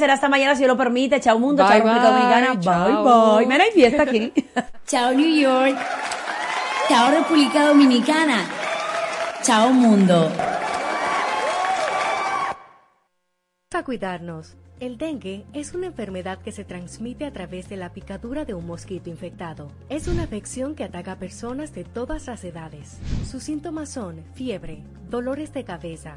Será hasta mañana si Dios lo permite. Chao mundo, Bye, chao República Dominicana. chao. Bye bye. Mira, hay fiesta aquí. Chao New York. Chao República Dominicana. Chao mundo. A cuidarnos. El dengue es una enfermedad que se transmite a través de la picadura de un mosquito infectado. Es una afección que ataca a personas de todas las edades. Sus síntomas son fiebre, dolores de cabeza,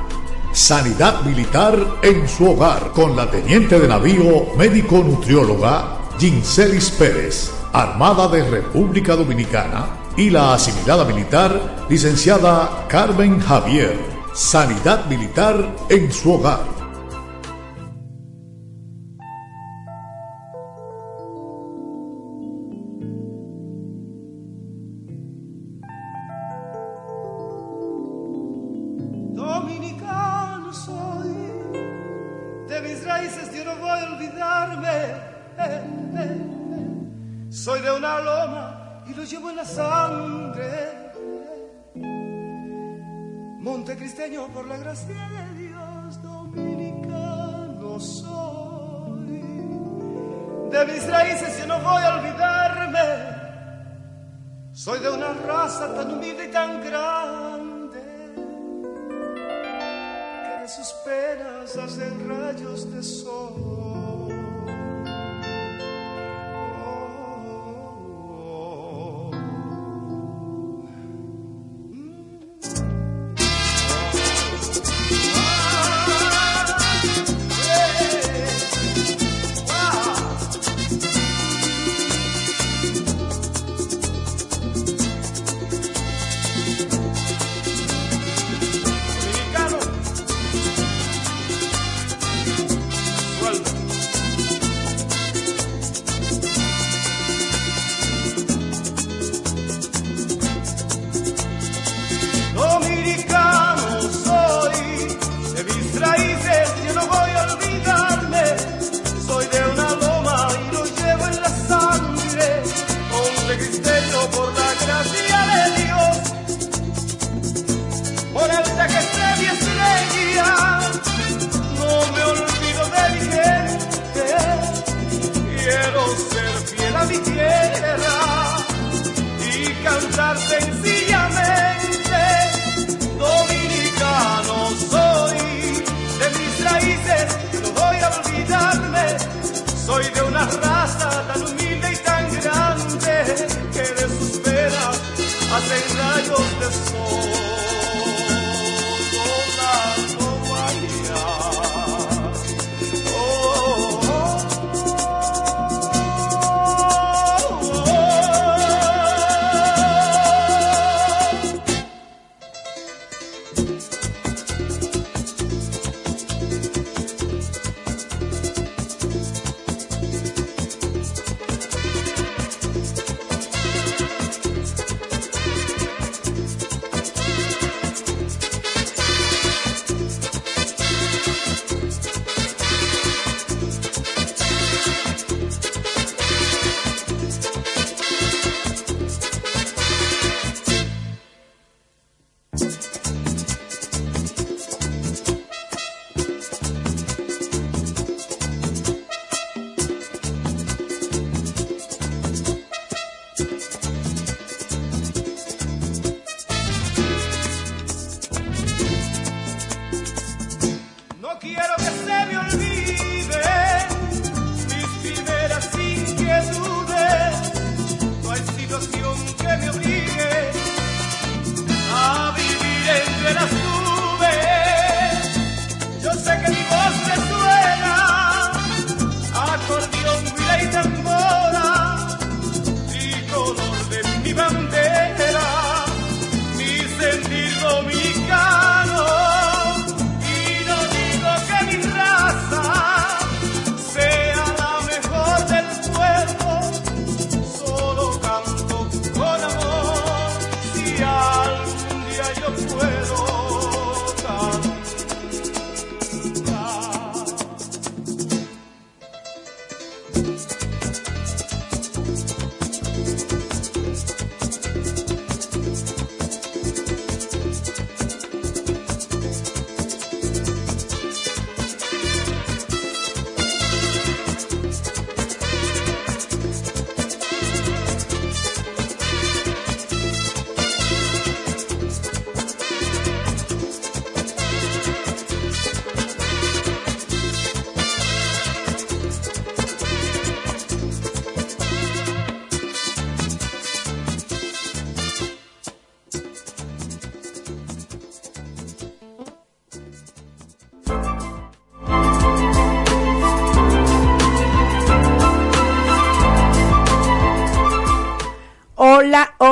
Sanidad Militar en su hogar con la teniente de navío médico nutrióloga Ginselis Pérez, Armada de República Dominicana, y la asimilada militar licenciada Carmen Javier. Sanidad Militar en su hogar.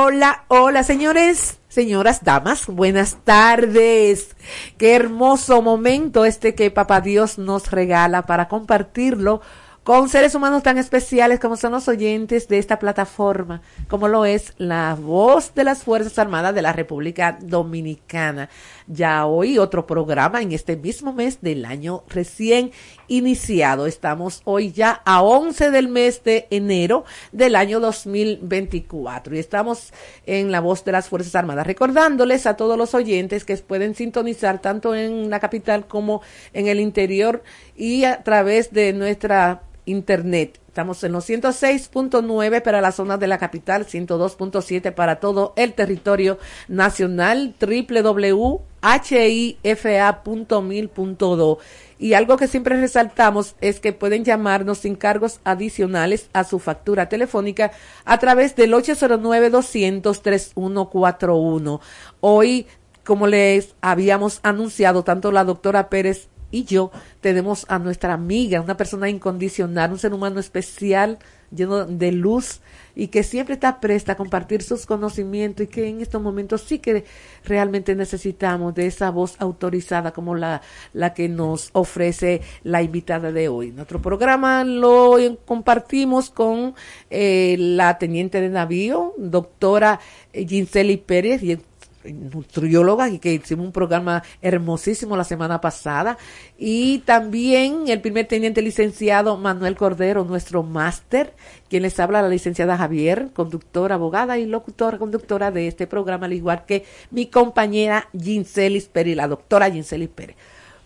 Hola, hola, señores, señoras, damas, buenas tardes. Qué hermoso momento este que Papá Dios nos regala para compartirlo con seres humanos tan especiales como son los oyentes de esta plataforma, como lo es la voz de las Fuerzas Armadas de la República Dominicana. Ya hoy otro programa en este mismo mes del año recién iniciado. Estamos hoy ya a 11 del mes de enero del año 2024 y estamos en la voz de las Fuerzas Armadas, recordándoles a todos los oyentes que pueden sintonizar tanto en la capital como en el interior y a través de nuestra internet. Estamos en los 106.9 para la zona de la capital, 102.7 para todo el territorio nacional, www.hifa.mil.do. Y algo que siempre resaltamos es que pueden llamarnos sin cargos adicionales a su factura telefónica a través del 809-200-3141. Hoy, como les habíamos anunciado, tanto la doctora Pérez y yo tenemos a nuestra amiga, una persona incondicional, un ser humano especial, lleno de luz y que siempre está presta a compartir sus conocimientos y que en estos momentos sí que realmente necesitamos de esa voz autorizada como la, la que nos ofrece la invitada de hoy. Nuestro programa lo compartimos con eh, la teniente de navío, doctora Ginseli Pérez, nutrióloga y que hicimos un programa hermosísimo la semana pasada y también el primer teniente licenciado Manuel Cordero, nuestro máster, quien les habla la licenciada Javier, conductora, abogada y locutora, conductora de este programa, al igual que mi compañera Ginselis Pérez, la doctora Ginselis Pérez.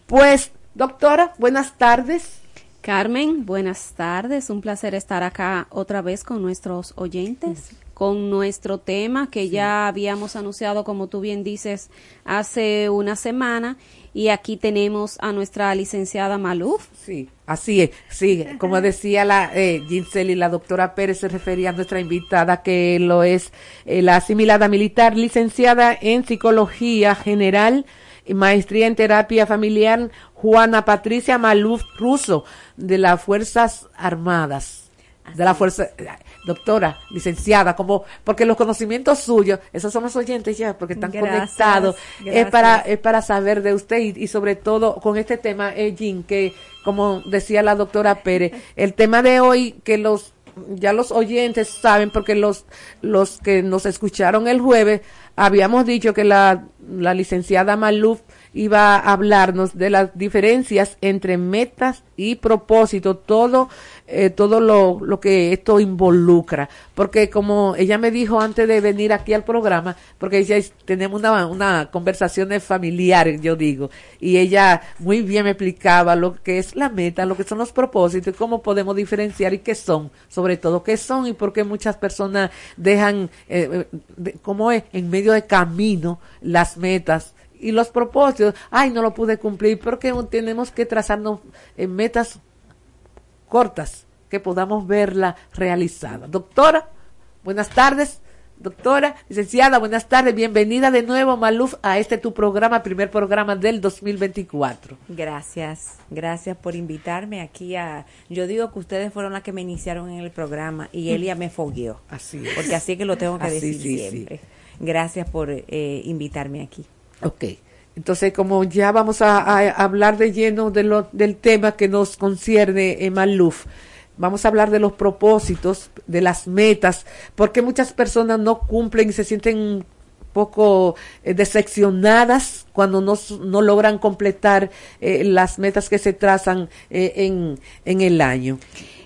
Pues, doctora, buenas tardes. Carmen, buenas tardes. Un placer estar acá otra vez con nuestros oyentes con nuestro tema que ya habíamos anunciado, como tú bien dices, hace una semana. Y aquí tenemos a nuestra licenciada Maluf. Sí, así es. Sí, como decía la eh, y la doctora Pérez se refería a nuestra invitada, que lo es eh, la asimilada militar, licenciada en psicología general y maestría en terapia familiar, Juana Patricia Maluf Russo, de las Fuerzas Armadas de la fuerza, doctora, licenciada, como, porque los conocimientos suyos, esos son los oyentes ya, porque están conectados, es para, es para saber de usted y, sobre todo con este tema, eh, Jean, que como decía la doctora Pérez, el tema de hoy que los, ya los oyentes saben, porque los, los que nos escucharon el jueves, habíamos dicho que la, la licenciada Maluf iba a hablarnos de las diferencias entre metas y propósito, todo, eh, todo lo, lo que esto involucra. Porque como ella me dijo antes de venir aquí al programa, porque ella tenemos una, una conversación familiar, yo digo, y ella muy bien me explicaba lo que es la meta, lo que son los propósitos, cómo podemos diferenciar y qué son, sobre todo qué son y por qué muchas personas dejan, eh, eh como es, en medio de camino las metas y los propósitos, ay, no lo pude cumplir, porque tenemos que trazarnos en metas cortas que podamos verla realizada. Doctora, buenas tardes. Doctora, licenciada, buenas tardes. Bienvenida de nuevo, Maluf, a este tu programa, primer programa del 2024. Gracias, gracias por invitarme aquí a... Yo digo que ustedes fueron las que me iniciaron en el programa y Elia me fogueó. Así es. Porque así que lo tengo que decir siempre. Gracias por eh, invitarme aquí. Ok. Entonces, como ya vamos a, hablar de lleno de lo, del tema que nos concierne en Maluf, vamos a hablar de los propósitos, de las metas, porque muchas personas no cumplen y se sienten un poco eh, decepcionadas cuando no, no logran completar eh, las metas que se trazan eh, en, en el año.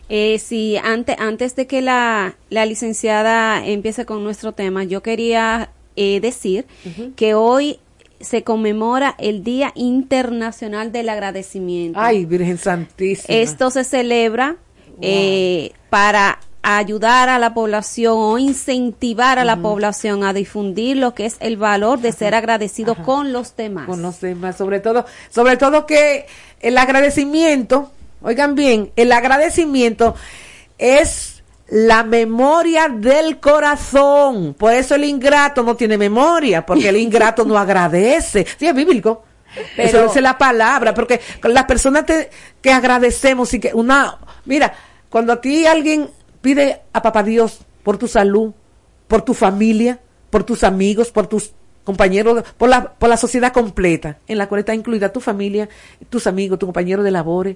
Eh, sí, antes, antes de que la, la licenciada empiece con nuestro tema, yo quería decir que hoy se conmemora el Día Internacional del Agradecimiento. Ay, Virgen Santísima. Esto se celebra eh, para ayudar a la población o incentivar a la población a difundir lo que es el valor de ser agradecido con los demás. Con los demás, sobre todo, sobre todo que el agradecimiento, oigan bien, el agradecimiento es la memoria del corazón. Por eso el ingrato no tiene memoria, porque el ingrato no agradece. Sí, es bíblico. Pero, eso es la palabra, porque las personas que agradecemos y que una, mira, cuando a ti alguien pide a papá Dios por tu salud, por tu familia, por tus amigos, por tus compañeros, por la, por la sociedad completa, en la cual está incluida tu familia, tus amigos, tu compañero de labores,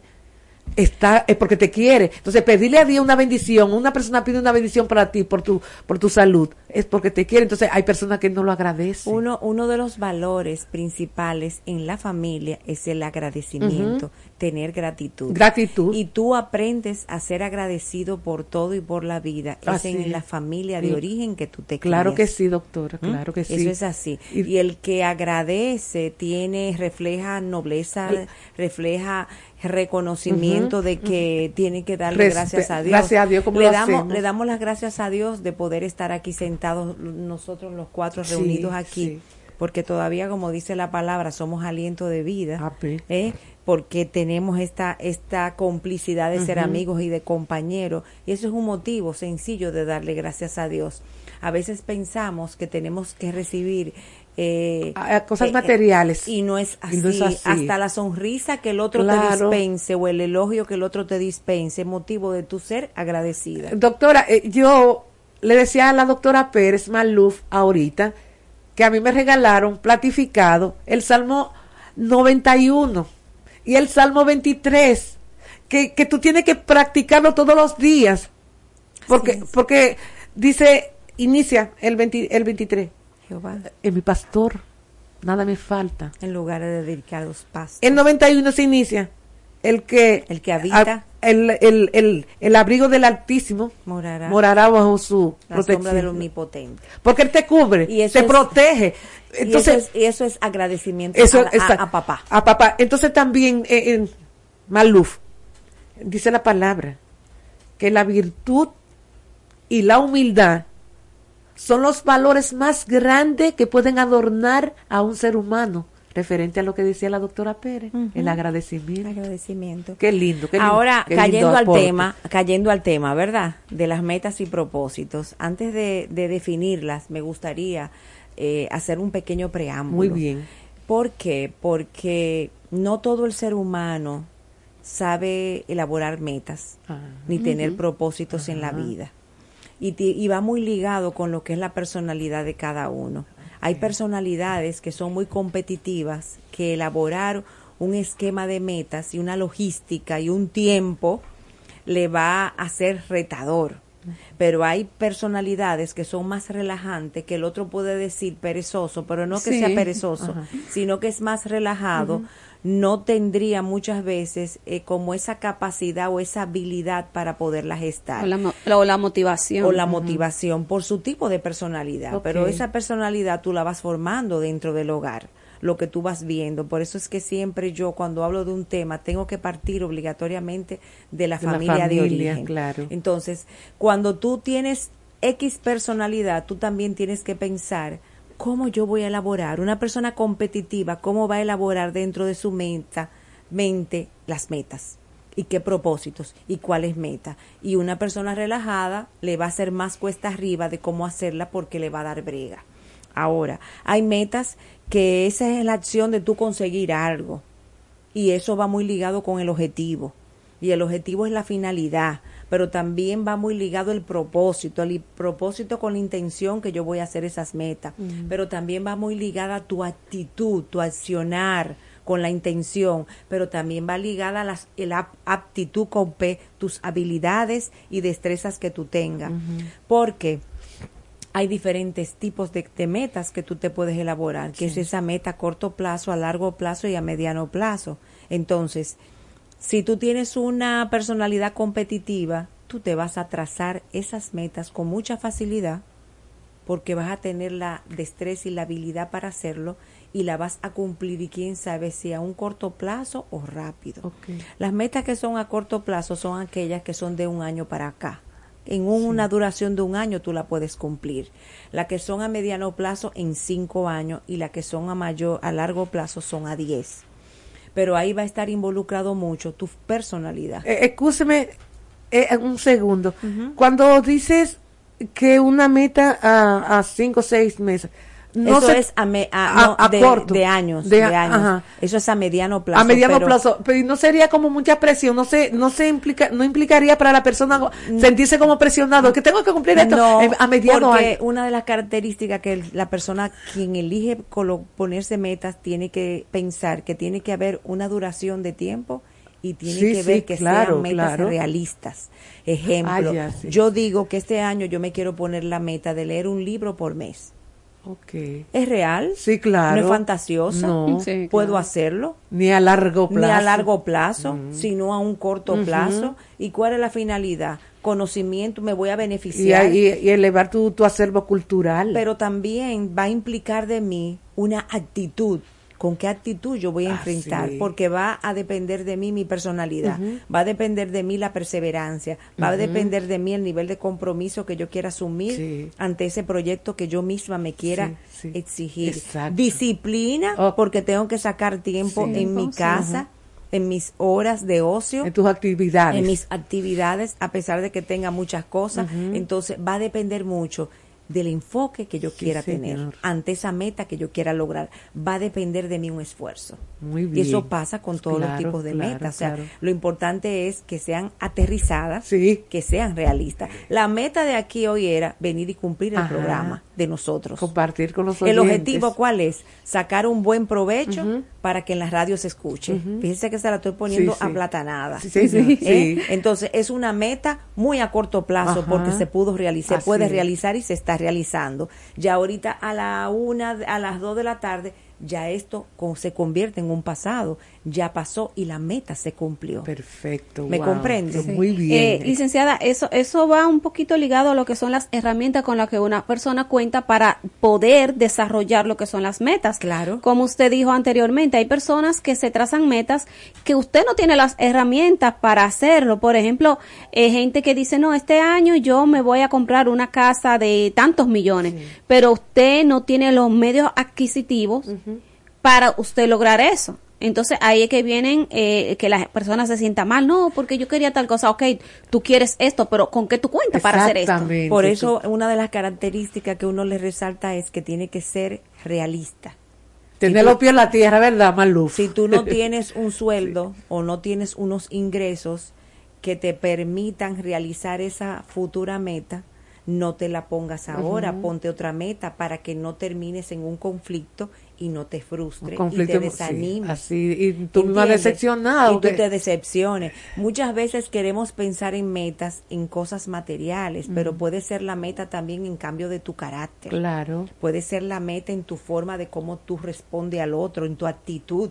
está es porque te quiere. Entonces, pedirle a Dios una bendición, una persona pide una bendición para ti por tu por tu salud, es porque te quiere. Entonces, hay personas que no lo agradecen. Uno uno de los valores principales en la familia es el agradecimiento, tener gratitud. Gratitud. Y tú aprendes a ser agradecido por todo y por la vida. es en la familia de origen que tú te Claro que sí, doctora, ¿Mm? claro que sí. Eso es así. Y, el que agradece tiene refleja nobleza, refleja reconocimiento de que tiene que darle gracias a Dios. Gracias a Dios, como le damos, le damos las gracias a Dios de poder estar aquí sentados nosotros los cuatro reunidos aquí, porque todavía, como dice la palabra, somos aliento de vida, ah, ¿eh? porque tenemos esta esta complicidad de ser amigos y de compañeros, y eso es un motivo sencillo de darle gracias a Dios. A veces pensamos que tenemos que recibir eh, cosas eh, materiales. Y no, es así. Hasta la sonrisa que el otro te dispense o el elogio que el otro te dispense, motivo de tu ser agradecida. Doctora, eh, yo le decía a la doctora Pérez Maluf ahorita que a mí me regalaron platificado el Salmo 91 y el Salmo 23, que, que tú tienes que practicarlo todos los días, porque, porque dice, inicia el, el 23 es mi pastor, nada me falta. En lugar de dedicados pastos. En 91 se inicia. El que el que habita. el, el, el, el, abrigo del Altísimo morará, morará bajo su la protección del omnipotente. Porque él te cubre y te protege. entonces y eso, es, agradecimiento a, papá. a papá. Entonces también eh, en Maluf dice la palabra que la virtud y la humildad son los valores más grandes que pueden adornar a un ser humano referente a lo que decía la doctora Pérez, el agradecimiento. agradecimiento. Qué lindo. Qué Ahora, cayendo al tema, cayendo al tema, ¿verdad? De las metas y propósitos. Antes de, definirlas, me gustaría eh, hacer un pequeño preámbulo. Muy bien. ¿Por qué? Porque no todo el ser humano sabe elaborar metas, ah. ni tener propósitos en la vida y, va muy ligado con lo que es la personalidad de cada uno. Hay personalidades que son muy competitivas, que elaborar un esquema de metas y una logística y un tiempo le va a ser retador. Pero hay personalidades que son más relajantes, que el otro puede decir perezoso, pero no que sea perezoso, sino que es más relajado no tendría muchas veces eh, como esa capacidad o esa habilidad para poderla gestar. O la, motivación. O la motivación por su tipo de personalidad. Pero esa personalidad tú la vas formando dentro del hogar lo que tú vas viendo. Por eso es que siempre yo cuando hablo de un tema tengo que partir obligatoriamente de la, familia, de origen. Claro. Entonces, cuando tú tienes X personalidad, tú también tienes que pensar ¿cómo yo voy a elaborar? Una persona competitiva, ¿cómo va a elaborar dentro de su meta, mente las metas? ¿Y qué propósitos? ¿Y cuáles metas? Y una persona relajada le va a hacer más cuesta arriba de cómo hacerla porque le va a dar brega. Ahora, hay metas que esa es la acción de tú conseguir algo. Y eso va muy ligado con el objetivo. Y el objetivo es la finalidad pero también va muy ligado el propósito, el propósito con la intención que yo voy a hacer esas metas, pero también va muy ligada tu actitud, tu accionar con la intención, pero también va ligada a la, la aptitud con P, tus habilidades y destrezas que tú tengas, porque hay diferentes tipos de, metas que tú te puedes elaborar, que es esa meta a corto plazo, a largo plazo y a mediano plazo. Entonces, si tú tienes una personalidad competitiva, tú te vas a trazar esas metas con mucha facilidad porque vas a tener la destreza y la habilidad para hacerlo y la vas a cumplir y quién sabe si a un corto plazo o rápido. Las metas que son a corto plazo son aquellas que son de un año para acá. En una duración de un año tú la puedes cumplir. Las que son a mediano plazo en cinco años y las que son a mayor, a largo plazo son a diez pero ahí va a estar involucrado mucho tu personalidad. Eh, escúcheme eh, un segundo. Cuando dices que una meta a, a cinco o seis meses, no Eso es a, de, años, de, años. Eso es a mediano plazo. A mediano plazo, pero no sería como mucha presión, no se, no se implica, no implicaría para la persona sentirse como presionado, que tengo que cumplir esto a mediano porque una de las características que la persona quien elige ponerse metas tiene que pensar que tiene que haber una duración de tiempo y tiene que ver que sean metas realistas. Ejemplo, ah, yo digo que este año yo me quiero poner la meta de leer un libro por mes. Okay. ¿Es real? Sí, claro. ¿No es fantasioso? No. ¿Puedo hacerlo? Ni a largo plazo. Ni a largo plazo, sino a un corto plazo. ¿Y cuál es la finalidad? Conocimiento, me voy a beneficiar. Y, y elevar tu, tu acervo cultural. Pero también va a implicar de mí una actitud con qué actitud yo voy a enfrentar, porque va a depender de mí mi personalidad, va a depender de mí la perseverancia, va a depender de mí el nivel de compromiso que yo quiera asumir ante ese proyecto que yo misma me quiera exigir. Disciplina, porque tengo que sacar tiempo en mi casa. en mis horas de ocio, en tus actividades, en mis actividades, a pesar de que tenga muchas cosas, entonces va a depender mucho del enfoque que yo quiera tener ante esa meta que yo quiera lograr. Va a depender de mí un esfuerzo. Muy bien. Y eso pasa con todos los tipos de metas. O sea, lo importante es que sean aterrizadas, que sean realistas. La meta de aquí hoy era venir y cumplir el programa de nosotros. Compartir con los oyentes. El objetivo, ¿cuál es? Sacar un buen provecho para que en las radios se escuche. Fíjense que se la estoy poniendo aplatanada. ¿Eh? Entonces, es una meta muy a corto plazo porque se pudo realizar, se puede realizar y se está realizando. Ya ahorita a la una, a las dos de la tarde, ya esto se convierte en un pasado, ya pasó y la meta se cumplió. Perfecto. ¿Me comprende? Muy bien. Eh, licenciada, eso, eso va un poquito ligado a lo que son las herramientas con las que una persona cuenta para poder desarrollar lo que son las metas. Claro. Como usted dijo anteriormente, hay personas que se trazan metas que usted no tiene las herramientas para hacerlo. Por ejemplo, eh, gente que dice, no, este año yo me voy a comprar una casa de tantos millones, pero usted no tiene los medios adquisitivos para usted lograr eso. Entonces ahí es que vienen eh, que la persona se sienta mal, no, porque yo quería tal cosa, ok, tú quieres esto, pero ¿con qué tú cuentas para hacer esto? Por eso una de las características que uno le resalta es que tiene que ser realista. Tener los pies en la tierra, ¿verdad, Maluf? Si tú no tienes un sueldo o no tienes unos ingresos que te permitan realizar esa futura meta, no te la pongas ahora, ponte otra meta para que no termines en un conflicto y no te frustre y te desanimes. así, y tú misma decepcionado. Y tú te decepciones. Muchas veces queremos pensar en metas, en cosas materiales, pero puede ser la meta también en cambio de tu carácter. Claro. Puede ser la meta en tu forma de cómo tú respondes al otro, en tu actitud.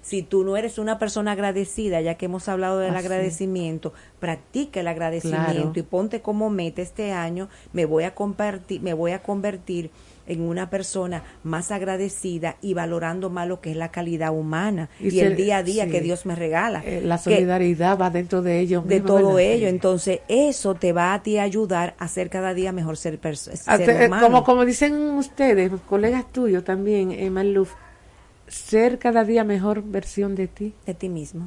Si tú no eres una persona agradecida, ya que hemos hablado del agradecimiento, practica el agradecimiento y ponte como meta este año, me voy a compartir, me voy a convertir en una persona más agradecida y valorando más lo que es la calidad humana y, el día a día que Dios me regala. Eh, la solidaridad va dentro de ello. De todo ello. Entonces, eso te va a ti ayudar a ser cada día mejor ser, ser eh, Como, como dicen ustedes, colegas tuyos también, eh, Maluf, ser cada día mejor versión de ti. De ti mismo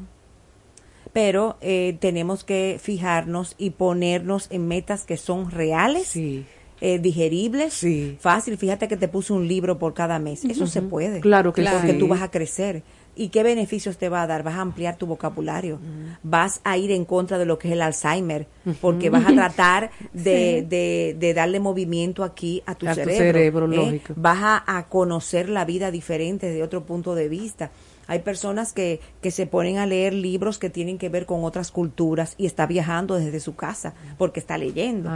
pero eh, tenemos que fijarnos y ponernos en metas que son reales sí eh, digeribles, sí. fácil. Fíjate que te puse un libro por cada mes. Eso se puede. Claro que Porque tú vas a crecer. ¿Y qué beneficios te va a dar? Vas a ampliar tu vocabulario, vas a ir en contra de lo que es el Alzheimer, porque vas a tratar de, de, de, darle movimiento aquí a tu cerebro. ¿eh? Vas a, a, conocer la vida diferente desde otro punto de vista. Hay personas que, que se ponen a leer libros que tienen que ver con otras culturas y está viajando desde su casa porque está leyendo.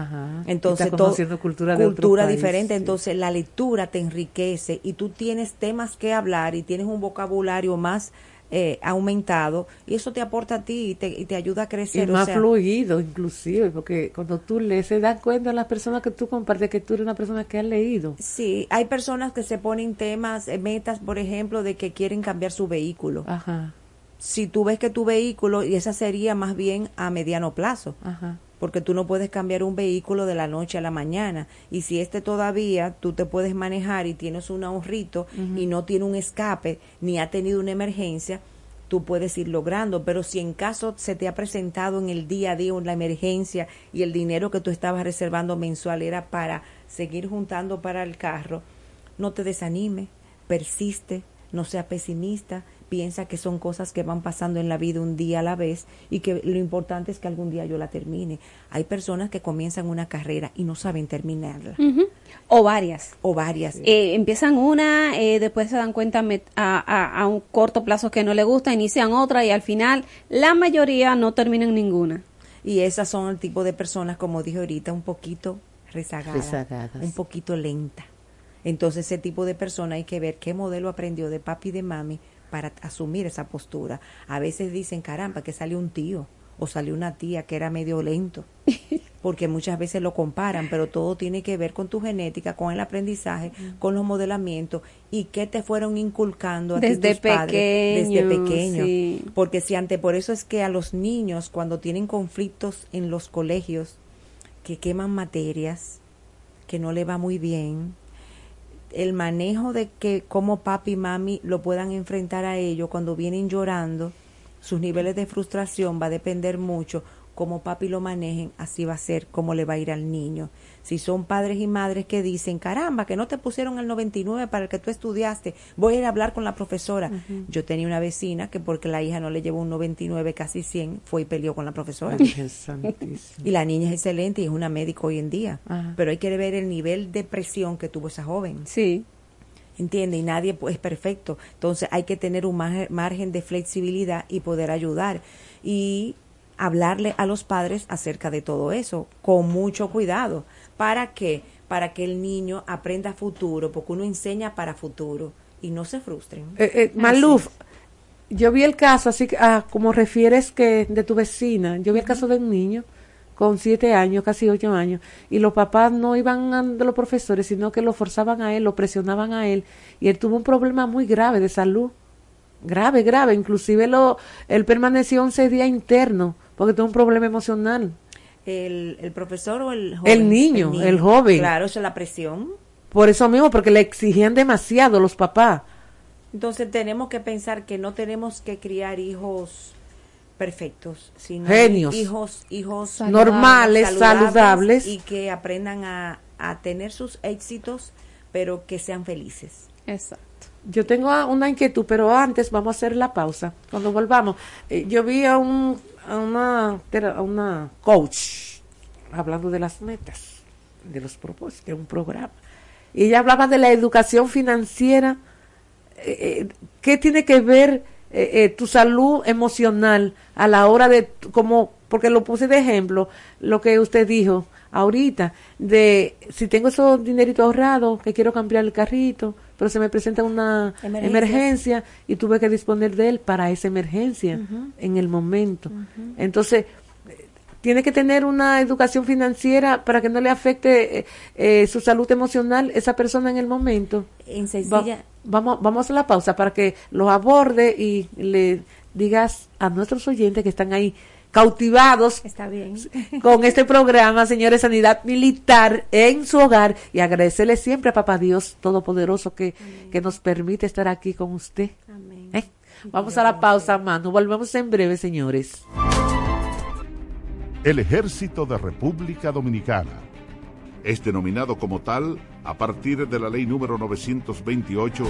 Entonces, está todo, cultura, de cultura diferente. Entonces, la lectura te enriquece y tú tienes temas que hablar y tienes un vocabulario más eh, aumentado y eso te aporta a ti y te, y te ayuda a crecer. Y más fluido inclusive, porque cuando tú lees se dan cuenta las personas que tú compartes que tú eres una persona que ha leído. Sí, hay personas que se ponen temas, eh, metas, por ejemplo, de que quieren cambiar su vehículo. Ajá. Si tú ves que tu vehículo, y esa sería más bien a mediano plazo, Ajá porque tú no puedes cambiar un vehículo de la noche a la mañana. Y si este todavía tú te puedes manejar y tienes un ahorrito y no tiene un escape ni ha tenido una emergencia, tú puedes ir logrando. Pero si en caso se te ha presentado en el día a día la emergencia y el dinero que tú estabas reservando mensual era para seguir juntando para el carro, no te desanime, persiste, no sea pesimista, piensa que son cosas que van pasando en la vida un día a la vez y que lo importante es que algún día yo la termine. Hay personas que comienzan una carrera y no saben terminarla. O varias. O varias. Eh, empiezan una, eh, después se dan cuenta a, a, un corto plazo que no le gusta, inician otra y al final la mayoría no terminan ninguna. Y esas son el tipo de personas, como dije ahorita, un poquito rezagadas, rezagadas. un poquito lenta. Entonces ese tipo de persona hay que ver qué modelo aprendió de papi y de mami para asumir esa postura. A veces dicen, caramba, que salió un tío o salió una tía que era medio lento, porque muchas veces lo comparan, pero todo tiene que ver con tu genética, con el aprendizaje, con los modelamientos y qué te fueron inculcando a desde tus padres desde pequeño. Porque si ante por eso es que a los niños cuando tienen conflictos en los colegios que queman materias, que no le va muy bien, el manejo de que como papi y mami lo puedan enfrentar a ellos cuando vienen llorando, sus niveles de frustración va a depender mucho como papi lo manejen, así va a ser como le va a ir al niño. Si son padres y madres que dicen, caramba, que no te pusieron el 99 para el que tú estudiaste, voy a ir a hablar con la profesora. Yo tenía una vecina que porque la hija no le llevó un 99, casi 100, fue y peleó con la profesora. y la niña es excelente y es una médico hoy en día. Pero hay que ver el nivel de presión que tuvo esa joven. Sí. ¿entiende? Y nadie es perfecto. Entonces hay que tener un margen de flexibilidad y poder ayudar. Y hablarle a los padres acerca de todo eso, con mucho cuidado. ¿Para qué? Para que el niño aprenda futuro, porque uno enseña para futuro y no se frustren. Eh, eh, Maluf, yo vi el caso, así ah, como refieres que de tu vecina, yo vi el caso de un niño con siete años, casi ocho años, y los papás no iban de los profesores, sino que lo forzaban a él, lo presionaban a él, y él tuvo un problema muy grave de salud, grave, grave, inclusive lo, él permaneció 11 días interno porque tengo un problema emocional. El, el profesor o el joven? El niño, el, joven. Claro, eso es la presión. Por eso mismo, porque le exigían demasiado los papás. Entonces tenemos que pensar que no tenemos que criar hijos perfectos, sino Genios. hijos, hijos normales, saludables, y que aprendan a, a tener sus éxitos, pero que sean felices. Exacto. Yo tengo una inquietud, pero antes vamos a hacer la pausa. Cuando volvamos, eh, yo vi a un a una, una coach hablando de las metas, de los propósitos, de un programa. Y ella hablaba de la educación financiera. Eh, eh, ¿Qué tiene que ver tu salud emocional a la hora de, como, porque lo puse de ejemplo, lo que usted dijo ahorita, de si tengo esos dineritos ahorrados, que quiero cambiar el carrito, pero se me presenta una emergencia, y tuve que disponer de él para esa emergencia en el momento. Entonces, tiene que tener una educación financiera para que no le afecte eh, eh, su salud emocional esa persona en el momento. En vamos, vamos a la pausa para que lo aborde y le digas a nuestros oyentes que están ahí cautivados Está bien. con este programa, señores, Sanidad Militar en su hogar y agradecerle siempre a Papá Dios Todopoderoso que, que nos permite estar aquí con usted. Amén. ¿Eh? Vamos a la pausa, mano. Volvemos en breve, señores. El Ejército de República Dominicana es denominado como tal a partir de la ley número 928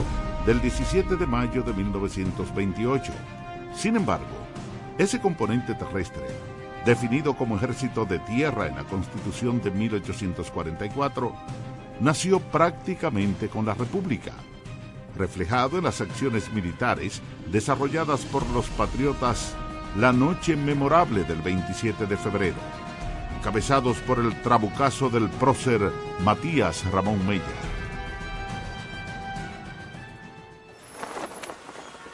del 17 de mayo de 1928. Sin embargo, ese componente terrestre, definido como ejército de tierra en la Constitución de 1844, nació prácticamente con la República, reflejado en las acciones militares desarrolladas por los patriotas la noche memorable del 27 de febrero, encabezados por el trabucazo del prócer Matías Ramón Mella.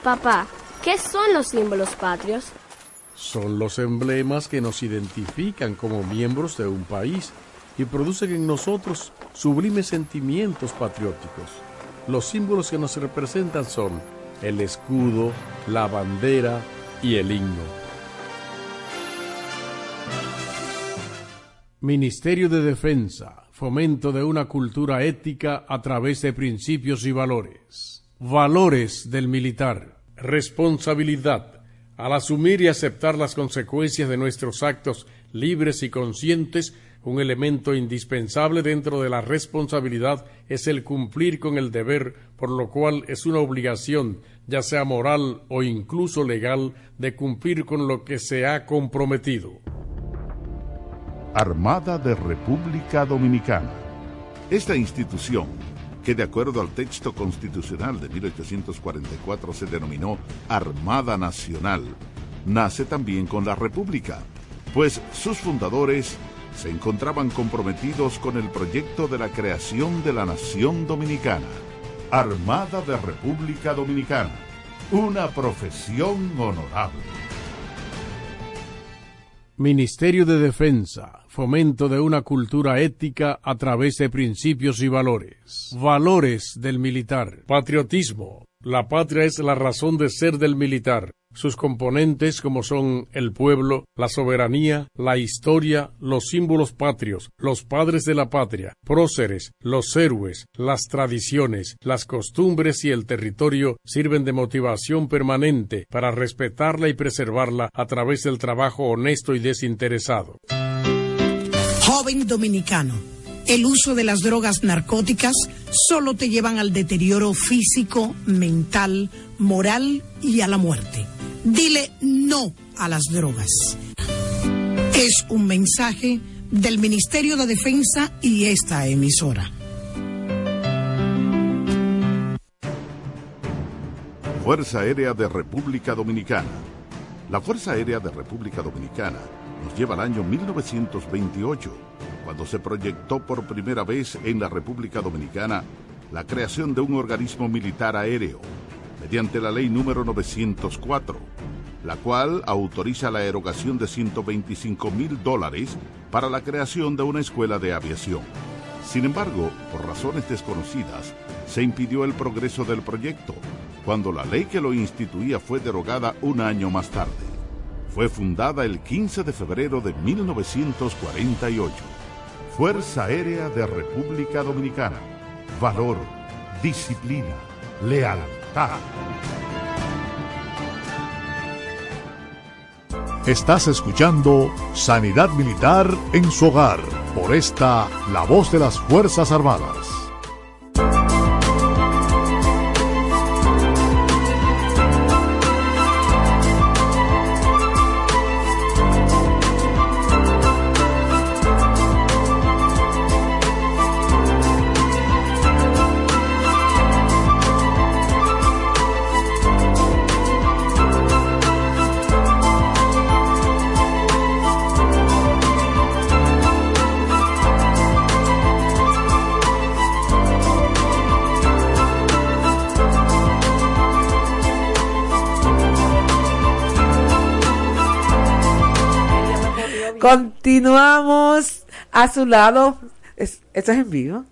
Papá, ¿qué son los símbolos patrios? Son los emblemas que nos identifican como miembros de un país y producen en nosotros sublimes sentimientos patrióticos. Los símbolos que nos representan son el escudo, la bandera y el himno. Ministerio de Defensa, fomento de una cultura ética a través de principios y valores. Valores del militar, responsabilidad, Al asumir y aceptar las consecuencias de nuestros actos libres y conscientes, un elemento indispensable dentro de la responsabilidad es el cumplir con el deber, por lo cual es una obligación, ya sea moral o incluso legal, de cumplir con lo que se ha comprometido. Armada de República Dominicana. Esta institución, que de acuerdo al texto constitucional de 1844 se denominó Armada Nacional, nace también con la República, pues sus fundadores se encontraban comprometidos con el proyecto de la creación de la nación dominicana. Armada de República Dominicana, una profesión honorable. Ministerio de Defensa, fomento de una cultura ética a través de principios y valores. Valores del militar. Patriotismo. La patria es la razón de ser del militar. Sus componentes como son el pueblo, la soberanía, la historia, los símbolos patrios, los padres de la patria, próceres, los héroes, las tradiciones, las costumbres y el territorio sirven de motivación permanente para respetarla y preservarla a través del trabajo honesto y desinteresado. Joven dominicano, el uso de las drogas narcóticas solo te llevan al deterioro físico, mental, moral y a la muerte. Dile no a las drogas. Es un mensaje del Ministerio de Defensa y esta emisora. Fuerza Aérea de República Dominicana. La Fuerza Aérea de República Dominicana lleva al año 1928, cuando se proyectó por primera vez en la República Dominicana la creación de un organismo militar aéreo mediante la ley número 904, la cual autoriza la erogación de 125 mil dólares para la creación de una escuela de aviación. Sin embargo, por razones desconocidas, se impidió el progreso del proyecto, cuando la ley que lo instituía fue derogada un año más tarde. Fue fundada el 15 de febrero de 1948. Fuerza Aérea de República Dominicana. Valor, disciplina, lealtad Estás escuchando Sanidad Militar en su hogar por esta La Voz de las Fuerzas Armadas. Continuamos a su lado. esto es en vivo.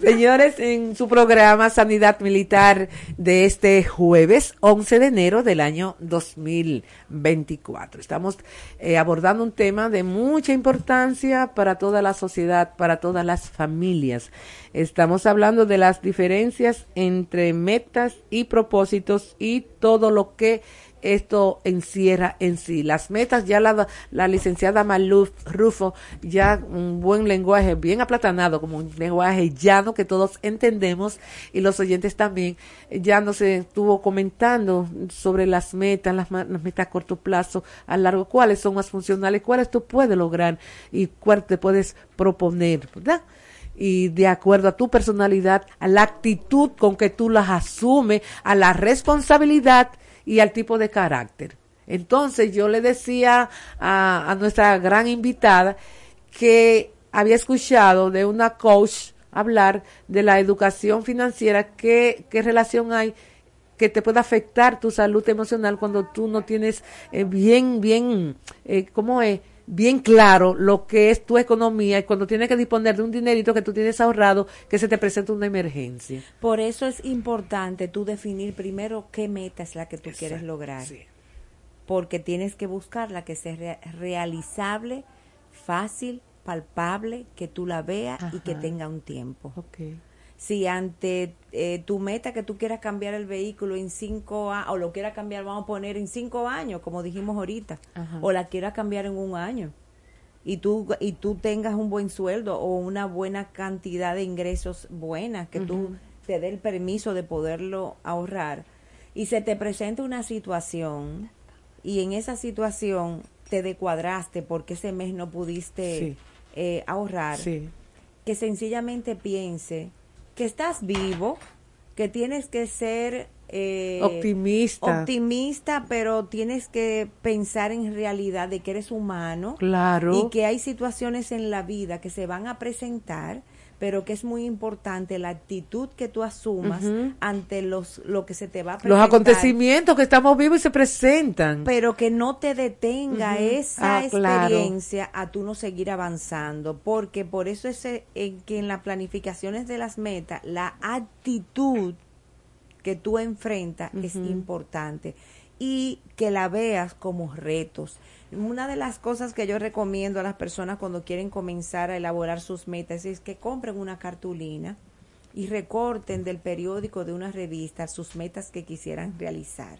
Señores, en su programa Sanidad Militar de este jueves 11 de enero del año 2024. Estamos eh, abordando un tema de mucha importancia para toda la sociedad, para todas las familias. Estamos hablando de las diferencias entre metas y propósitos y todo lo que esto encierra en sí. Las metas, ya la, la licenciada Maluf Rufo, ya un buen lenguaje bien aplatanado, como un lenguaje llano que todos entendemos y los oyentes también, ya nos estuvo comentando sobre las metas, las, metas a corto plazo, a largo, cuáles son más funcionales, cuáles tú puedes lograr y cuáles te puedes proponer, ¿verdad? y de acuerdo a tu personalidad, a la actitud con que tú las asumes, a la responsabilidad y al tipo de carácter. Entonces yo le decía a, nuestra gran invitada que había escuchado de una coach hablar de la educación financiera, qué, qué relación hay que te puede afectar tu salud emocional cuando tú no tienes eh, bien, bien, eh, ¿cómo es? Bien claro lo que es tu economía y cuando tienes que disponer de un dinerito que tú tienes ahorrado que se te presenta una emergencia. Por eso es importante tú definir primero qué meta es la que tú quieres lograr. Porque tienes que buscar la que sea realizable, fácil, palpable, que tú la veas y que tenga un tiempo. Si ante eh, tu meta que tú quieras cambiar el vehículo en cinco años, o lo quieras cambiar, vamos a poner en cinco años, como dijimos ahorita, o la quieras cambiar en un año, y tú, y tú tengas un buen sueldo o una buena cantidad de ingresos buenas, que tú te dé el permiso de poderlo ahorrar, y se te presenta una situación, y en esa situación te decuadraste porque ese mes no pudiste eh, ahorrar, que sencillamente piense, que estás vivo, que tienes que ser eh, optimista. Optimista, pero tienes que pensar en realidad de que eres humano. Claro. Y que hay situaciones en la vida que se van a presentar pero que es muy importante la actitud que tú asumas ante los lo que se te va a presentar. Los acontecimientos que estamos vivos y se presentan. Pero que no te detenga esa ah, experiencia a tú no seguir avanzando, porque por eso es eh, en que en las planificaciones de las metas, la actitud que tú enfrentas es importante y que la veas como retos una de las cosas que yo recomiendo a las personas cuando quieren comenzar a elaborar sus metas es que compren una cartulina y recorten del periódico de una revista sus metas que quisieran realizar.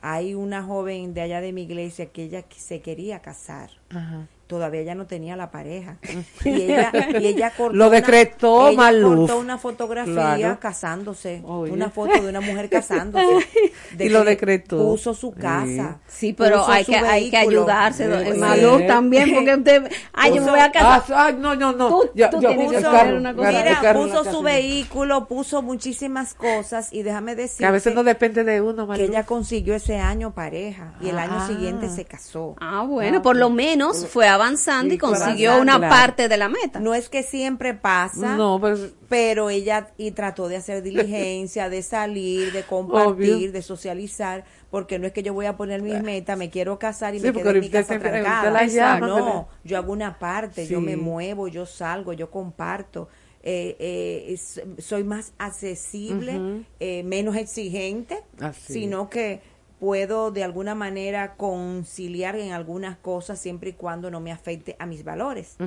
Hay una joven de allá de mi iglesia que ella se quería casar. Ajá todavía ella no tenía la pareja. Y ella, y ella cortó Lo decretó una, cortó una fotografía casándose, una foto de una mujer casándose. y lo decretó. Puso su casa. Sí, pero hay que, hay que ayudarse, sí. también, porque usted, ay, yo me voy a casar. Ah, ay, no, no, no. Tú, tú tienes que hacer una cosa. Mira, puso su vehículo, puso muchísimas cosas y déjame decir que a veces no depende de uno, Que ella consiguió ese año pareja y el año ah. siguiente se casó. Ah, bueno, por lo menos fue avanzando y consiguió una parte de la meta. No es que siempre pasa, no, pues, pero ella y trató de hacer diligencia, de salir, de compartir, de socializar, porque no es que yo voy a poner mis metas, me quiero casar y me quedo en mi casa trancada. no, yo hago una parte, yo me muevo, yo salgo, yo comparto. Eh, eh, soy más accesible, eh, menos exigente, sino que puedo de alguna manera conciliar en algunas cosas siempre y cuando no me afecte a mis valores.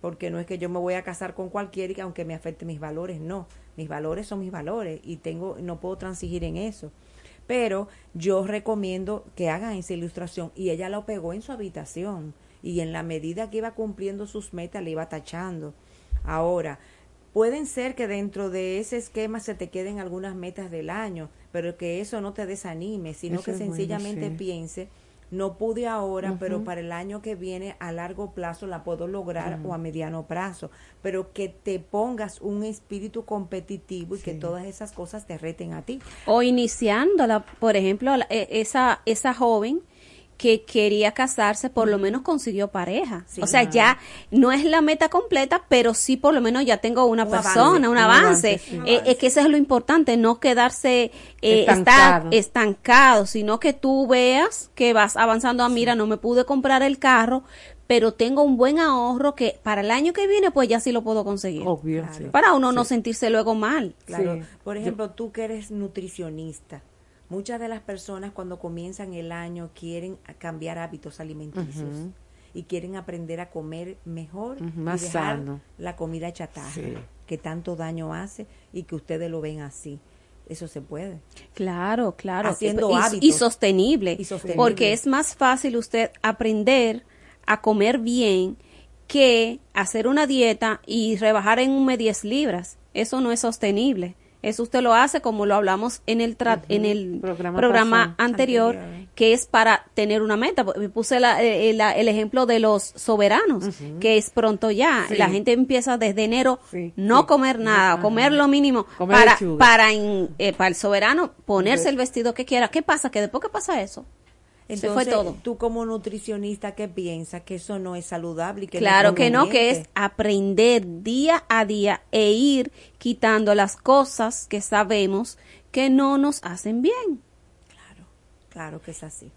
Porque no es que yo me voy a casar con cualquiera y que aunque me afecte mis valores, no. Mis valores son mis valores y tengo no puedo transigir en eso. Pero yo recomiendo que hagan esa ilustración y ella lo pegó en su habitación y en la medida que iba cumpliendo sus metas le iba tachando. Ahora, pueden ser que dentro de ese esquema se te queden algunas metas del año, pero que eso no te desanime, sino que sencillamente piense, no pude ahora, pero para el año que viene a largo plazo la puedo lograr o a mediano plazo, pero que te pongas un espíritu competitivo y que todas esas cosas te reten a ti. O iniciándola, por ejemplo, e, esa, esa joven que quería casarse, por lo menos consiguió pareja. o sea, ya no es la meta completa, pero sí por lo menos ya tengo una persona, un avance. Eh, es que eso es lo importante, no quedarse eh, estancado. Estar estancado, sino que tú veas que vas avanzando. a ah, mira, no me pude comprar el carro, pero tengo un buen ahorro que para el año que viene pues ya sí lo puedo conseguir. Obvio. Para uno no sentirse luego mal. Claro. Por ejemplo, tú que eres nutricionista, Muchas de las personas cuando comienzan el año quieren cambiar hábitos alimenticios y quieren aprender a comer mejor más y dejar la comida chatarra que tanto daño hace y que ustedes lo ven así. Eso se puede. Claro, claro. Haciendo y, hábitos. Y sostenible, y sostenible. Porque es más fácil usted aprender a comer bien que hacer una dieta y rebajar en un mes 10 libras. Eso no es sostenible. Eso usted lo hace como lo hablamos en el en el programa, anterior, que es para tener una meta. Puse eh, el ejemplo de los soberanos, que es pronto ya. La gente empieza desde enero no comer nada, comer lo mínimo para para, eh, para el soberano ponerse el vestido que quiera. ¿Qué pasa? Que después que pasa eso, entonces, fue todo. tú como nutricionista, ¿qué piensas? Que eso no es saludable. que claro que no, que es aprender día a día e ir quitando las cosas que sabemos que no nos hacen bien. Claro, claro que es así.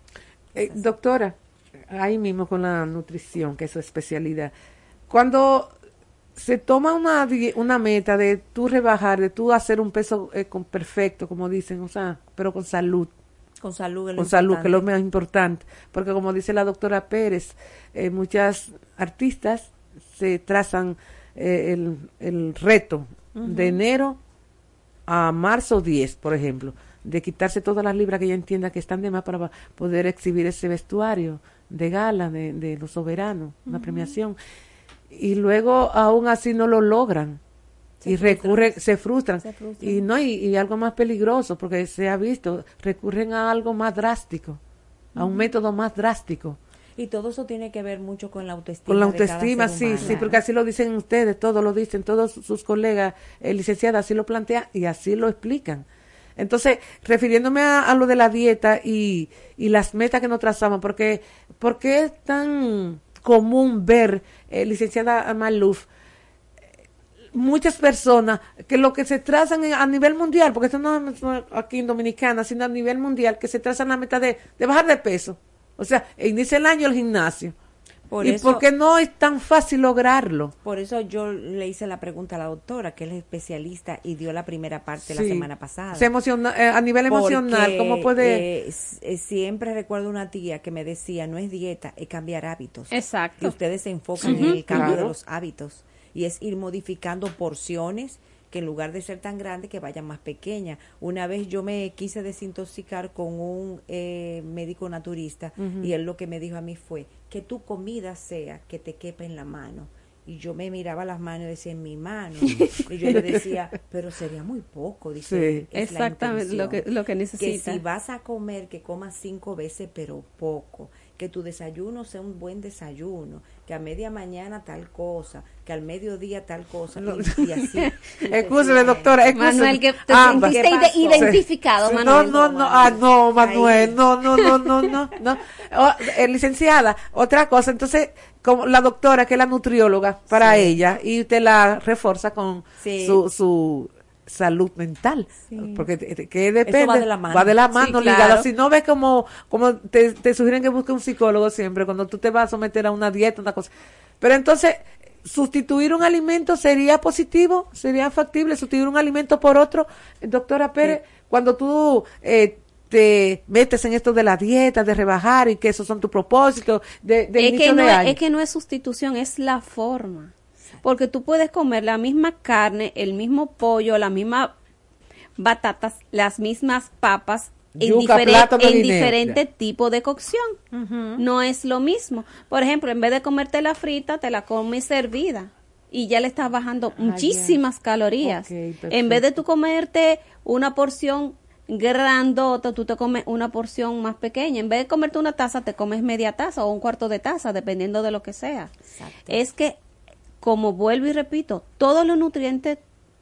Eh, doctora, ahí mismo con la nutrición, que es su especialidad. Cuando se toma una, una meta de tú rebajar, de tú hacer un peso eh, perfecto, como dicen, o sea, pero con salud, con salud, con salud, que es lo más importante. Porque como dice la doctora Pérez, eh, muchas artistas se trazan eh, el, el, reto de enero a marzo 10, por ejemplo, de quitarse todas las libras que ella entienda que están de más para poder exhibir ese vestuario de gala de, los soberanos, una premiación. Y luego aún así no lo logran. Y recurren, se frustran. Y no, y, algo más peligroso, porque se ha visto, recurren a algo más drástico, a un método más drástico. Y todo eso tiene que ver mucho con la autoestima. Con la autoestima, sí, sí, porque así lo dicen ustedes, todos lo dicen, todos sus colegas eh, licenciadas así lo plantean y así lo explican. Entonces, refiriéndome a, lo de la dieta y, y, las metas que nos trazamos, porque, porque es tan común ver, eh, licenciada Maluf, muchas personas que lo que se trazan a nivel mundial, porque esto no es aquí en Dominicana, sino a nivel mundial, que se trazan la meta de, de bajar de peso. O sea, inicia el año el gimnasio y porque no es tan fácil lograrlo. Por eso yo le hice la pregunta a la doctora, que es especialista y dio la primera parte la semana pasada. Se emociona, eh, a nivel emocional, ¿cómo puede...? Eh, eh, siempre recuerdo una tía que me decía, no es dieta, es cambiar hábitos. Exacto. Y ustedes se enfocan en el cambio de los hábitos. Y es ir modificando porciones que en lugar de ser tan grande, que vaya más pequeña. Una vez yo me quise desintoxicar con un médico naturista y él lo que me dijo a mí fue, que tu comida sea que te quepa en la mano. Y yo me miraba las manos y decía, en mi mano. y yo le decía, pero sería muy poco. Dice, exactamente lo que, lo que necesitas. Que si vas a comer, que comas cinco veces, pero poco. Que tu desayuno sea un buen desayuno. Que a media mañana tal cosa. Que al mediodía tal cosa. Y, así. Escúcheme, doctora. Manuel, que te ah, sentiste identificado, Manuel. No, no, no. Ah, no, Manuel. No, no, no, no, no. no. Oh, eh, licenciada, otra cosa, entonces, como la doctora, que es la nutrióloga para ella, y usted la refuerza con su, su salud mental, porque que depende, va de la mano, va de la mano ligada. Si no ves como, como te, te sugieren que busque un psicólogo siempre, cuando tú te vas a someter a una dieta, una cosa. Pero entonces, sustituir un alimento sería positivo, sería factible, sustituir un alimento por otro. Doctora Pérez, cuando tú eh, te metes en esto de la dieta, de rebajar y que esos son tus propósitos de, de es que no es, que no es sustitución, es la forma. Porque tú puedes comer la misma carne, el mismo pollo, la misma batatas, las mismas papas en, diferente tipo de cocción. No es lo mismo. Por ejemplo, en vez de comerte la frita, te la comes servida y ya le estás bajando ah, muchísimas calorías. en vez de tú comerte una porción grandota, tú te comes una porción más pequeña. En vez de comerte una taza, te comes media taza o un cuarto de taza, dependiendo de lo que sea. Es que, como vuelvo y repito, todos los nutrientes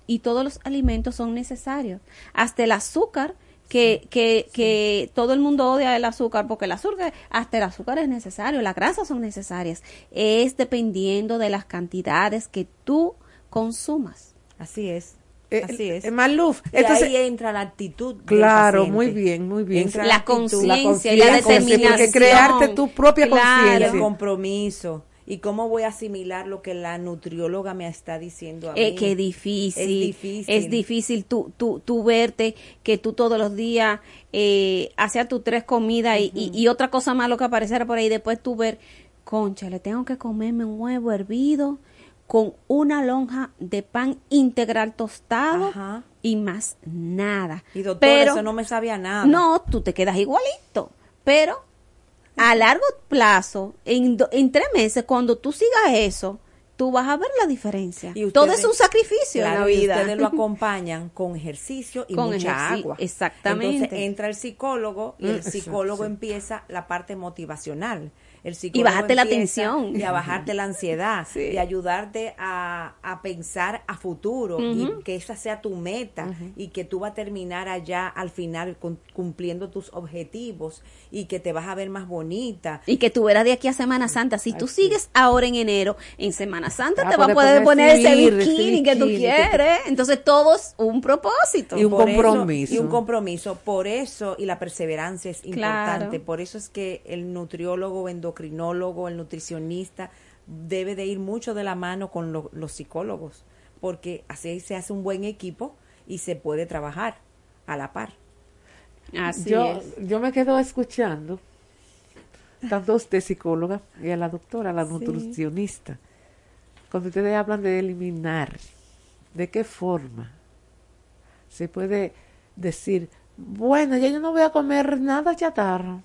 y todos los alimentos son necesarios. Hasta el azúcar, que, que, que todo el mundo odia el azúcar, porque el azúcar, hasta el azúcar es necesario, las grasas son necesarias. Es dependiendo de las cantidades que tú consumas. Así es. Eh, Así es. Maluf. Entonces, ahí entra la actitud. Claro, muy bien, muy bien. la, conciencia, la, determinación. Porque crearte tu propia conciencia. El compromiso. ¿Y cómo voy a asimilar lo que la nutrióloga me está diciendo a eh, mí? que difícil. Es difícil. Es difícil tú, tú, tú verte que tú todos los días eh, hacías tus tres comidas y, y, otra cosa más lo que apareciera por ahí. Después tú ver, concha, le tengo que comerme un huevo hervido con una lonja de pan integral tostado y más nada. Y doctor, eso no me sabía nada. No, tú te quedas igualito, pero a largo plazo, en, en tres meses, cuando tú sigas eso, tú vas a ver la diferencia. Y Todo es un sacrificio en la vida. Y ustedes lo acompañan con ejercicio y mucha agua. Exactamente. Entonces entra el psicólogo y el mm, psicólogo empieza la parte motivacional y bajarte la tensión. Y a bajarte la ansiedad. Y ayudarte a, pensar a futuro. Y que esa sea tu meta. Y que tú vas a terminar allá al final cumpliendo tus objetivos. Y que te vas a ver más bonita. Y que tú verás de aquí a Semana Santa. Si tú sigues ahora en enero, en Semana Santa te vas a poder poner, ese bikini, que tú quieres. Entonces todo es un propósito. Y un compromiso. y un compromiso. Por eso, y la perseverancia es importante. Por eso es que el nutriólogo endocrinólogo, el nutricionista, debe de ir mucho de la mano con los psicólogos, porque así se hace un buen equipo y se puede trabajar a la par. Así yo, yo me quedo escuchando tanto a usted psicóloga y a la doctora, la nutricionista, cuando ustedes hablan de eliminar ¿de qué forma se puede decir, bueno, ya yo no voy a comer nada chatarra?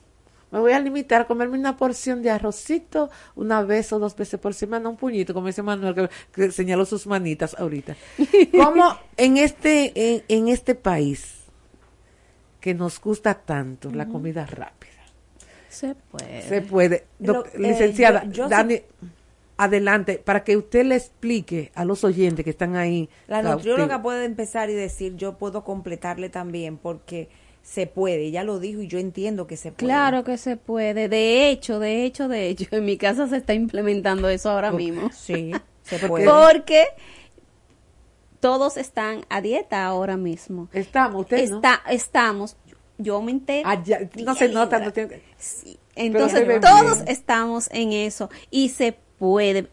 Me voy a limitar a comerme una porción de arrocito una vez o dos veces por semana, un puñito, como dice Manuel, que, señaló sus manitas ahorita. ¿Cómo en este, en, este país que nos gusta tanto la comida rápida? Se puede. Se puede. Eh, licenciada, Dani, adelante, para que usted le explique a los oyentes que están ahí. La nutrióloga puede empezar y decir, yo puedo completarle también, porque se puede, ya lo dijo y yo entiendo que se puede. Claro que se puede. De hecho, de hecho, de hecho, en mi casa se está implementando eso ahora mismo. Sí, se puede. Porque todos están a dieta ahora mismo. Estamos, usted Está, Estamos. Yo aumenté. Ah, no se nota. No sí. Entonces, todos estamos en eso y se puede.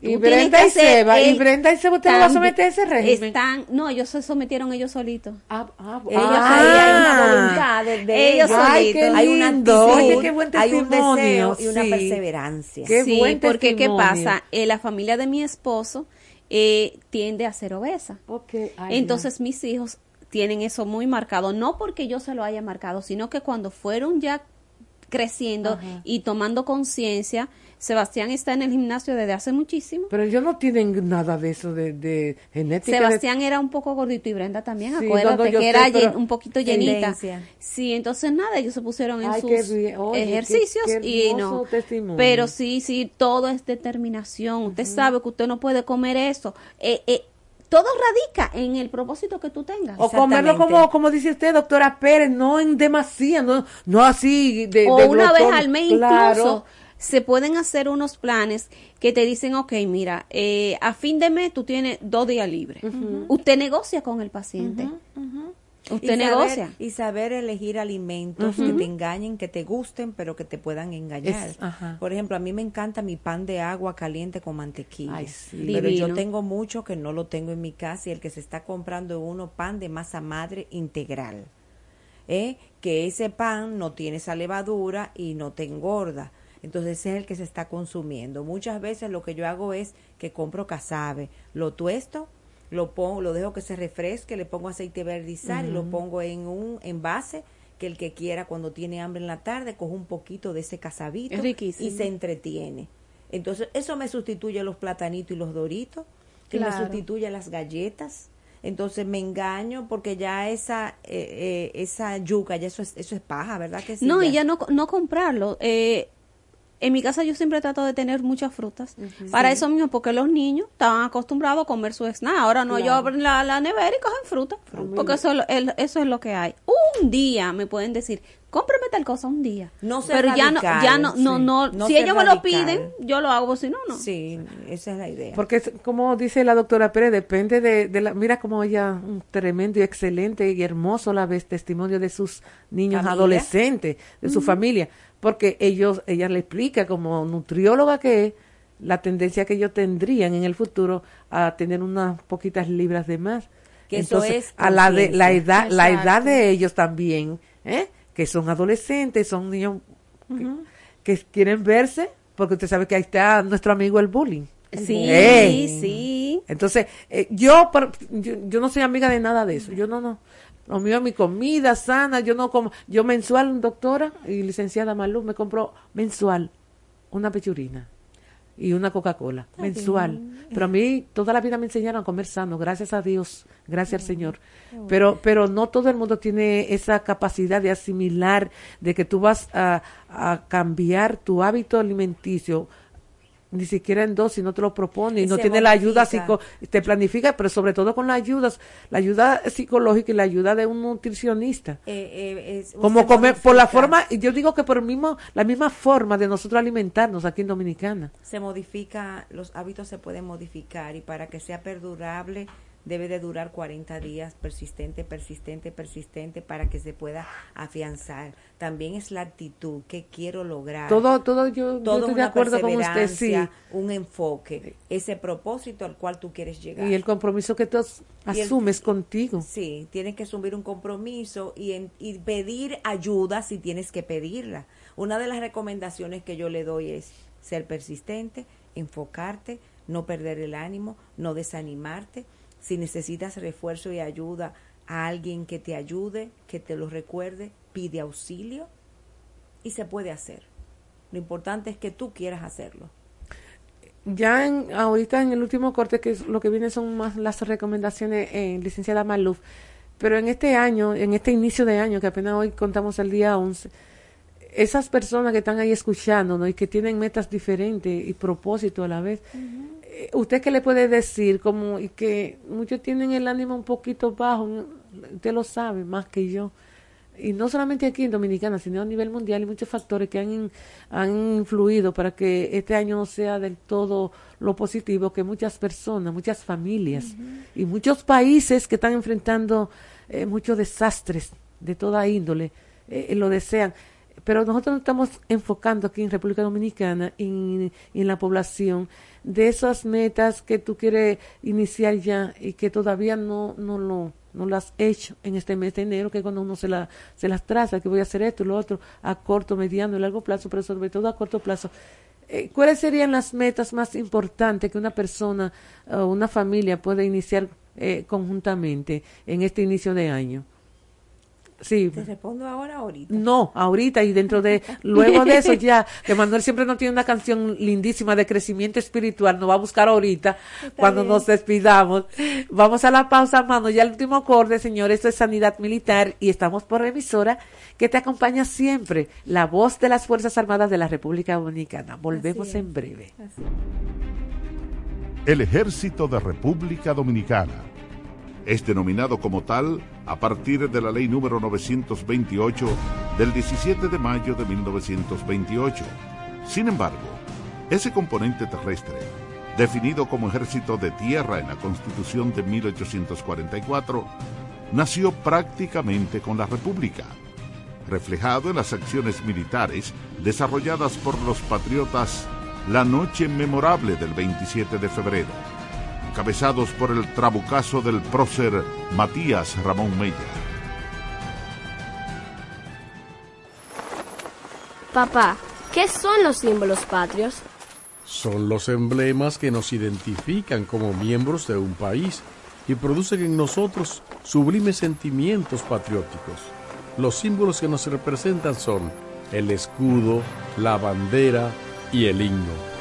Y Brenda y Seba, y Brenda y Seba, ¿usted no va a someter a ese régimen? Están, no, ellos se sometieron ellos solitos. Ah, ah, ellos ah, hay una voluntad de, ellos solitos. hay una actitud, hay un deseo y una perseverancia. Qué sí, buen porque ¿qué pasa? Eh, la familia de mi esposo eh, tiende a ser obesa. Okay. Entonces mis hijos tienen eso muy marcado, no porque yo se lo haya marcado, sino que cuando fueron ya creciendo y tomando conciencia, Sebastián está en el gimnasio desde hace muchísimo. Pero ellos no tienen nada de eso de, genética. Sebastián era un poco gordito y Brenda también, acuérdate que era un poquito llenita. Sí, entonces nada, ellos se pusieron en sus ejercicios y no. Pero sí, sí, todo es determinación. Usted sabe que usted no puede comer eso. Eh, eh, todo radica en el propósito que tú tengas. O comerlo como, como dice usted, doctora Pérez, no en demasía, no, no así de, O una vez al mes incluso se pueden hacer unos planes que te dicen, ok, mira, eh, a fin de mes tú tienes dos días libres. Usted negocia con el paciente. Usted negocia. y saber elegir alimentos que te engañen, que te gusten, pero que te puedan engañar. Por ejemplo, a mí me encanta mi pan de agua caliente con mantequilla. Pero yo tengo mucho que no lo tengo en mi casa y el que se está comprando uno pan de masa madre integral. ¿eh? Que ese pan no tiene esa levadura y no te engorda entonces ese es el que se está consumiendo. Muchas veces lo que yo hago es que compro casabe, lo tuesto, lo pongo, lo dejo que se refresque, le pongo aceite verde y lo pongo en un envase que el que quiera cuando tiene hambre en la tarde coge un poquito de ese casabito y se entretiene. Entonces eso me sustituye los platanitos y los doritos, que me sustituye las galletas. Entonces me engaño porque ya esa eh, eh, esa yuca, ya eso es, eso es paja, ¿verdad que No, y ya no, no comprarlo. Eh, en mi casa yo siempre trato de tener muchas frutas. Para eso mismo, porque los niños estaban acostumbrados a comer su snack. Ahora no, yo abren la, la, nevera y cogen fruta. porque eso, eso es lo que hay. Un día me pueden decir, cómprame tal cosa un día. No Pero ya no, ya no, no, no, si ellos me lo piden, yo lo hago, si no, no. Sí, esa es la idea. Porque como dice la doctora Pérez, depende de, de la, mira como ella, un tremendo y excelente y hermoso la vez testimonio de sus niños adolescentes, de su familia porque ellos, ella le explica como nutrióloga que es la tendencia que ellos tendrían en el futuro a tener unas poquitas libras de más. Que Entonces, eso es a la de la edad, la edad de ellos también, ¿eh? que son adolescentes, son niños que, quieren verse, porque usted sabe que ahí está nuestro amigo el bullying. Sí, sí. Entonces, eh, yo, yo, yo no soy amiga de nada de eso. Yo no, no. Lo mío mi comida sana, yo no como, yo mensual, doctora y licenciada Malú, me compró mensual una pechurina y una Coca-Cola, mensual. Pero a mí toda la vida me enseñaron a comer sano, gracias a Dios, gracias al Señor. Pero, pero no todo el mundo tiene esa capacidad de asimilar, de que tú vas a, a cambiar tu hábito alimenticio ni siquiera en dos, si no te lo propone y, no tiene la ayuda psico, te planifica, pero sobre todo con la ayuda, la ayuda psicológica y la ayuda de un nutricionista. Eh, eh, Como comer, por la forma, yo digo que por el mismo, la misma forma de nosotros alimentarnos aquí en Dominicana. Se modifica, los hábitos se pueden modificar y para que sea perdurable debe de durar 40 días persistente, persistente, persistente para que se pueda afianzar. También es la actitud que quiero lograr. Todo, todo yo, estoy de acuerdo con usted, sí. Un enfoque, ese propósito al cual tú quieres llegar. Y el compromiso que tú asumes contigo. Sí, tienes que asumir un compromiso y, y pedir ayuda si tienes que pedirla. Una de las recomendaciones que yo le doy es ser persistente, enfocarte, no perder el ánimo, no desanimarte Si necesitas refuerzo y ayuda a alguien que te ayude, que te lo recuerde, pide auxilio y se puede hacer. Lo importante es que tú quieras hacerlo. Ya en, ahorita en el último corte, que lo que viene son más las recomendaciones, eh, licenciada Maluf, pero en este año, en este inicio de año, que apenas hoy contamos el día 11, esas personas que están ahí escuchándonos y que tienen metas diferentes y propósitos a la vez, ¿usted qué le puede decir? Como, y que muchos tienen el ánimo un poquito bajo, usted lo sabe más que yo y no solamente aquí en Dominicana, sino a nivel mundial, hay muchos factores que han, han influido para que este año no sea del todo lo positivo que muchas personas, muchas familias y muchos países que están enfrentando eh, muchos desastres de toda índole eh, lo desean. Pero nosotros nos estamos enfocando aquí en República Dominicana y en la población de esas metas que tú quieres iniciar ya y que todavía no, no lo no las he hecho en este mes de enero, que cuando uno se, la, se las traza, que voy a hacer esto y lo otro, a corto, mediano y largo plazo, pero sobre todo a corto plazo. Eh, ¿Cuáles serían las metas más importantes que una persona o una familia puede iniciar eh, conjuntamente en este inicio de año? Sí. ¿Te respondo ahora ahorita? No, ahorita y dentro de, luego de eso ya, que Manuel siempre nos tiene una canción lindísima de crecimiento espiritual, nos va a buscar ahorita cuando nos despidamos. Vamos a la pausa, mano, ya el último acorde, señor, esto es Sanidad Militar y estamos por emisora que te acompaña siempre, la voz de las Fuerzas Armadas de la República Dominicana. Volvemos en breve. El Ejército de República Dominicana es denominado como tal a partir de la ley número 928 del 17 de mayo de 1928. Sin embargo, ese componente terrestre, definido como ejército de tierra en la Constitución de 1844, nació prácticamente con la República, reflejado en las acciones militares desarrolladas por los patriotas la noche memorable del 27 de febrero encabezados por el trabucazo del prócer Matías Ramón Mella. Papá, ¿qué son los símbolos patrios? Son los emblemas que nos identifican como miembros de un país y producen en nosotros sublimes sentimientos patrióticos. Los símbolos que nos representan son el escudo, la bandera y el himno.